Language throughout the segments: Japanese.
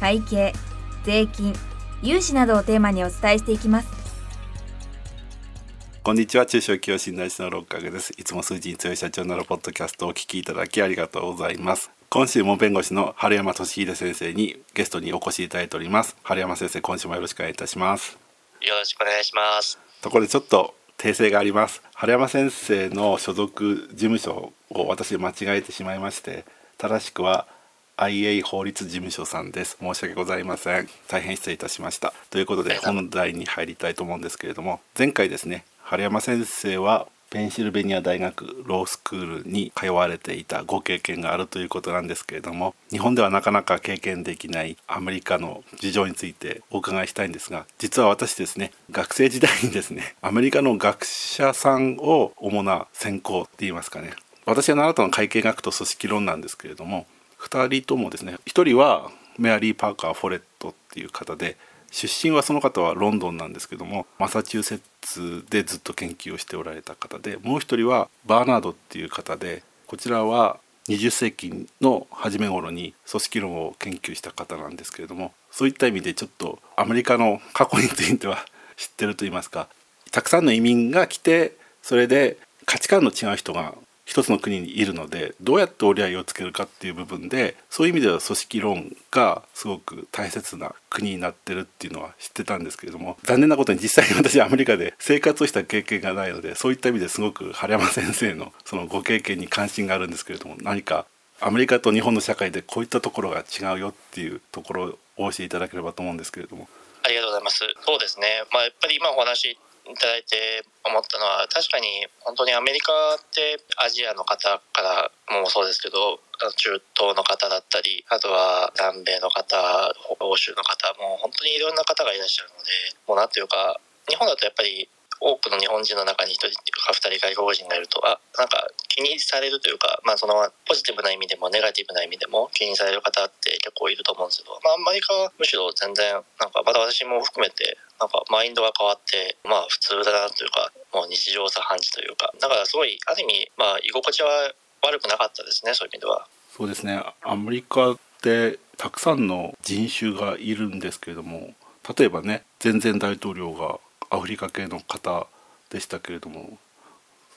会計税金融資などをテーマにお伝えしていきます。こんにちは。中小企業診断士の六角です。いつも数字に強い社長なるポッドキャストをお聞きいただきありがとうございます。今週も弁護士の春山俊秀先生にゲストにお越しいただいております。春山先生今週もよろしくお願いいたします。よろしくお願いします。ところでちょっと訂正があります。春山先生の所属事務所を私間違えてしまいまして正しくは IA 法律事務所さんです。申し訳ございません。大変失礼いたしました。ということで本題に入りたいと思うんですけれども前回ですね春山先生はペンシルベニア大学ロースクールに通われていたご経験があるということなんですけれども日本ではなかなか経験できないアメリカの事情についてお伺いしたいんですが実は私ですね学生時代にですねアメリカの学者さんを主な専攻って言いますかね。私が習ったのは会計学と組織論なんですけれども2人ともですね1人はメアリー・パーカー・フォレットっていう方で出身はその方はロンドンなんですけどもマサチューセッツでずっと研究をしておられた方でもう一人はバーナードっていう方でこちらは20世紀の初め頃に組織論を研究した方なんですけれどもそういった意味でちょっとアメリカの過去については 知ってると言いますかたくさんの移民が来てそれで価値観の違う人が一つの国にいるのでどうやって折り合いをつけるかっていう部分でそういう意味では組織論がすごく大切な国になってるっていうのは知ってたんですけれども残念なことに実際に私アメリカで生活をした経験がないのでそういった意味ですごく春山先生のそのご経験に関心があるんですけれども何かアメリカと日本の社会でこういったところが違うよっていうところをお教えいただければと思うんですけれども。ありがとうございます。そうですね。まあやっぱり今お話いいただいて思ったのは確かに本当にアメリカってアジアの方からもそうですけど中東の方だったりあとは南米の方欧州の方もう本当にいろんな方がいらっしゃるのでもうなんていうか日本だとやっぱり多くの日本人の中に1人か2人外国人がいるとあなんか気にされるというか、まあ、そのポジティブな意味でもネガティブな意味でも気にされる方って結構いると思うんですけど、まあ、アメリカはむしろ全然なんかまだ私も含めてなんかマインドが変わってまあ普通だなというかもう日常茶飯事というかだからすごいある意味まあ居心地は悪くなかったですねそういう意味では。そうですねアメリカってたくさんの人種がいるんですけれども例えばね前々大統領がアフリカ系の方でしたけれども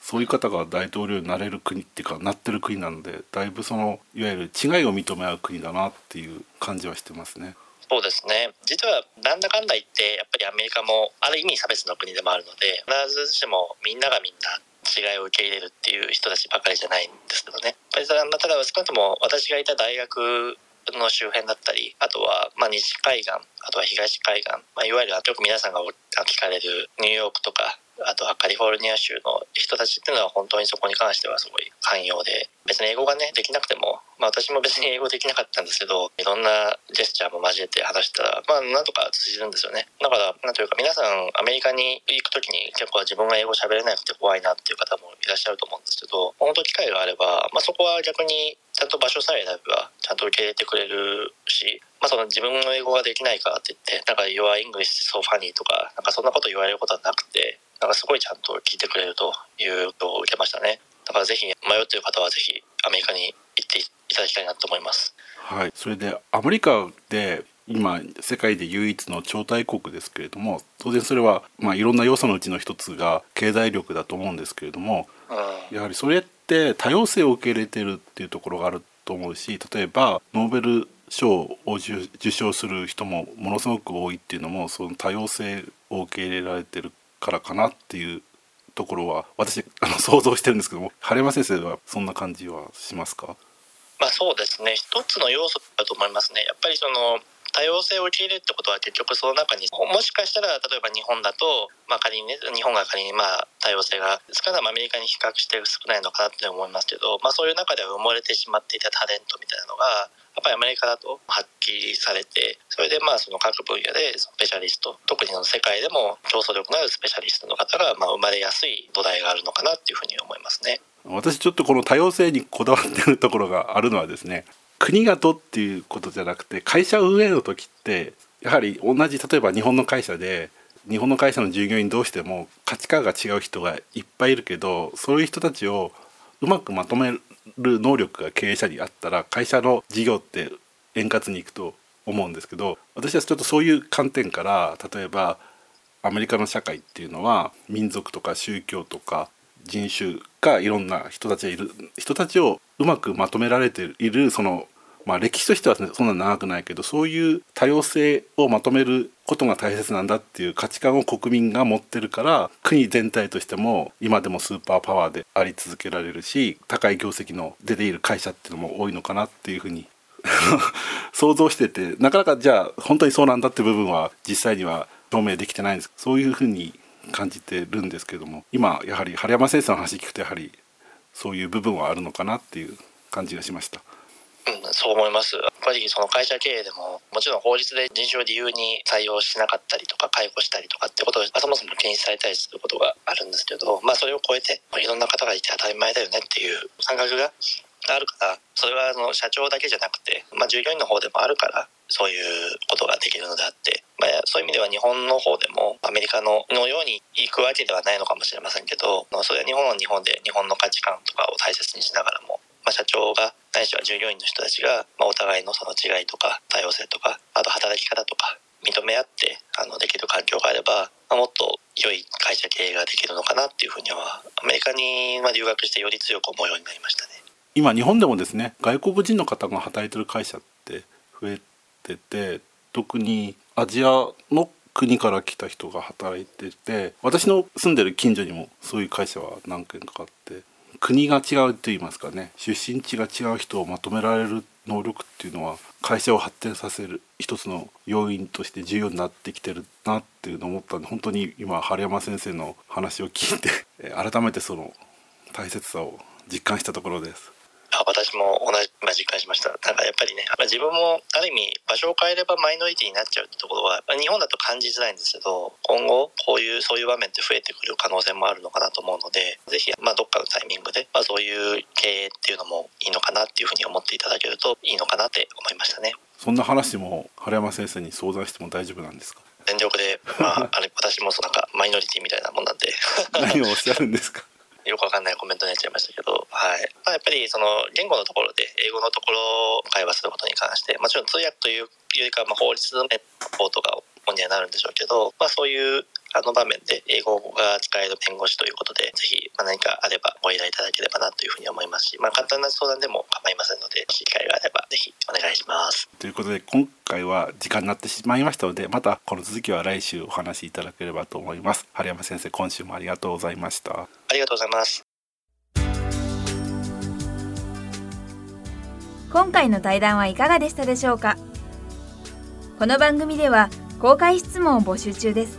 そういう方が大統領になれる国っていうかなってる国なのでだいぶそのいわゆる違いを認め合う国だなっていう感じはしてますね。そうですね実はなんだかんだ言ってやっぱりアメリカもある意味差別の国でもあるので必ずしもみんながみんな違いを受け入れるっていう人たちばかりじゃないんですけどね。やっぱりただ少なくとも私がいた大学の周辺だったりあとはまあ西海岸あとは東海岸、まあ、いわゆるよく皆さんが聞かれるニューヨークとかあとはカリフォルニア州の人たちっていうのは本当にそこに関してはすごい寛容で別に英語がねできなくても、まあ、私も別に英語できなかったんですけどいろんなジェスチャーも交えて話したらまあなんとか通じるんですよね。だからなんというか皆さんアメリカに行く時に結構自分が英語喋れなくて怖いなっていう方もいらっしゃると思うんですけど本当機会があれば、まあ、そこは逆にちゃんと場所さえ選べばちゃんと受け入れてくれるし、まあ、その自分の英語ができないからって言ってなんか「Your English so funny」とかなんかそんなこと言われることはなくてなんかすごいちゃんと聞いてくれるということを受けましたね。だからぜひ迷っている方はぜひアメリカに行っていただきたいなと思います。はい。それでアメリカで今世界で唯一の超大国ですけれども当然それは、まあ、いろんな要素のうちの一つが経済力だと思うんですけれども、うん、やはりそれって多様性を受け入れてるっていうところがあると思うし例えばノーベル賞を受賞する人もものすごく多いっていうのもその多様性を受け入れられてるからかなっていうところは私あの想像してるんですけども晴山先生はそんな感じはしますか？まあそうですね。一つの要素だと思いますね。やっぱりその多様性を受け入れるってことは結局その中にもしかしたら例えば日本だと、まあ、仮にね日本が仮にまあ多様性が少なくアメリカに比較して少ないのかなって思いますけど、まあ、そういう中では埋もれてしまっていたタレントみたいなのがやっぱりアメリカだと発揮されてそれでまあその各分野でスペシャリスト特にの世界でも競争力のあるスペシャリストの方がまあ生まれやすい土台があるのかなっていうふうに思いますね。私ちょっとこの多様性にこだわってるところがあるのはですね国がとっていうことじゃなくて会社運営の時ってやはり同じ例えば日本の会社で日本の会社の従業員どうしても価値観が違う人がいっぱいいるけどそういう人たちをうまくまとめる能力が経営者にあったら会社の事業って円滑にいくと思うんですけど私はちょっとそういう観点から例えばアメリカの社会っていうのは民族とか宗教とか人種がいろんな人たちがいる人たちをうまくまとめられているそのまあ歴史としてはそんな長くないけどそういう多様性をまとめることが大切なんだっていう価値観を国民が持ってるから国全体としても今でもスーパーパワーであり続けられるし高い業績の出ている会社っていうのも多いのかなっていうふうに 想像しててなかなかじゃあ本当にそうなんだって部分は実際には証明できてないんですそういうふうに感じてるんですけども今やはり春山先生の話聞くとやはりそういう部分はあるのかなっていう感じがしました。うん、そう思います。やっぱりその会社経営でも、もちろん法律で人種を理由に採用しなかったりとか、解雇したりとかってことを、そもそも禁止されたりすることがあるんですけど、まあそれを超えて、いろんな方がいて当たり前だよねっていう感覚があるからそれはあの社長だけじゃなくて、まあ、従業員の方でもあるからそういうことができるのであって、まあ、そういう意味では日本の方でもアメリカののように行くわけではないのかもしれませんけどそれは日本は日本で日本の価値観とかを大切にしながらも、まあ、社長がないしは従業員の人たちが、まあ、お互いのその違いとか多様性とかあと働き方とか認め合ってあのできる環境があれば、まあ、もっと良い会社経営ができるのかなっていうふうにはアメリカに留学してより強く思うようになりましたね。今日本でもですね外国人の方が働いてる会社って増えてて特にアジアの国から来た人が働いてて私の住んでる近所にもそういう会社は何件かあって国が違うと言いますかね出身地が違う人をまとめられる能力っていうのは会社を発展させる一つの要因として重要になってきてるなっていうのを思ったんで本当に今春山先生の話を聞いて改めてその大切さを実感したところです。私も同じ、まあ、実感しました。なんかやっぱりね、まあ、自分もある意味場所を変えればマイノリティになっちゃうってところは、まあ、日本だと感じづらいんですけど、今後こういうそういう場面って増えてくる可能性もあるのかなと思うので、ぜひまあどっかのタイミングで、まあ、そういう経営っていうのもいいのかなっていうふうに思っていただけるといいのかなって思いましたね。そんな話も春山先生に相談しても大丈夫なんですか？全力で、まあ、あれ私もそうなんかマイノリティみたいなもんなんで 何をおっしゃるんですか？よくわかんないコメントになっちゃいましたけど、はい。まあ、やっぱりその言語のところで、英語のところを会話することに関して、もちろん通訳というよりか、まあ、法律のね、法とか主にはなるんでしょうけど、まあ、そういうあの場面で英語が使える弁護士ということで、ぜひ何かあればご依頼いただければなというふうに思いますし、まあ、簡単な相談でも構いませんので、機会があればぜひお願いします。ということで、今回は時間になってしまいましたので、またこの続きは来週お話しいただければと思います。春山先生、今週もありがとうございました。ありがとうございます。今回の対談はいかがでしたでしょうか？この番組では公開質問を募集中です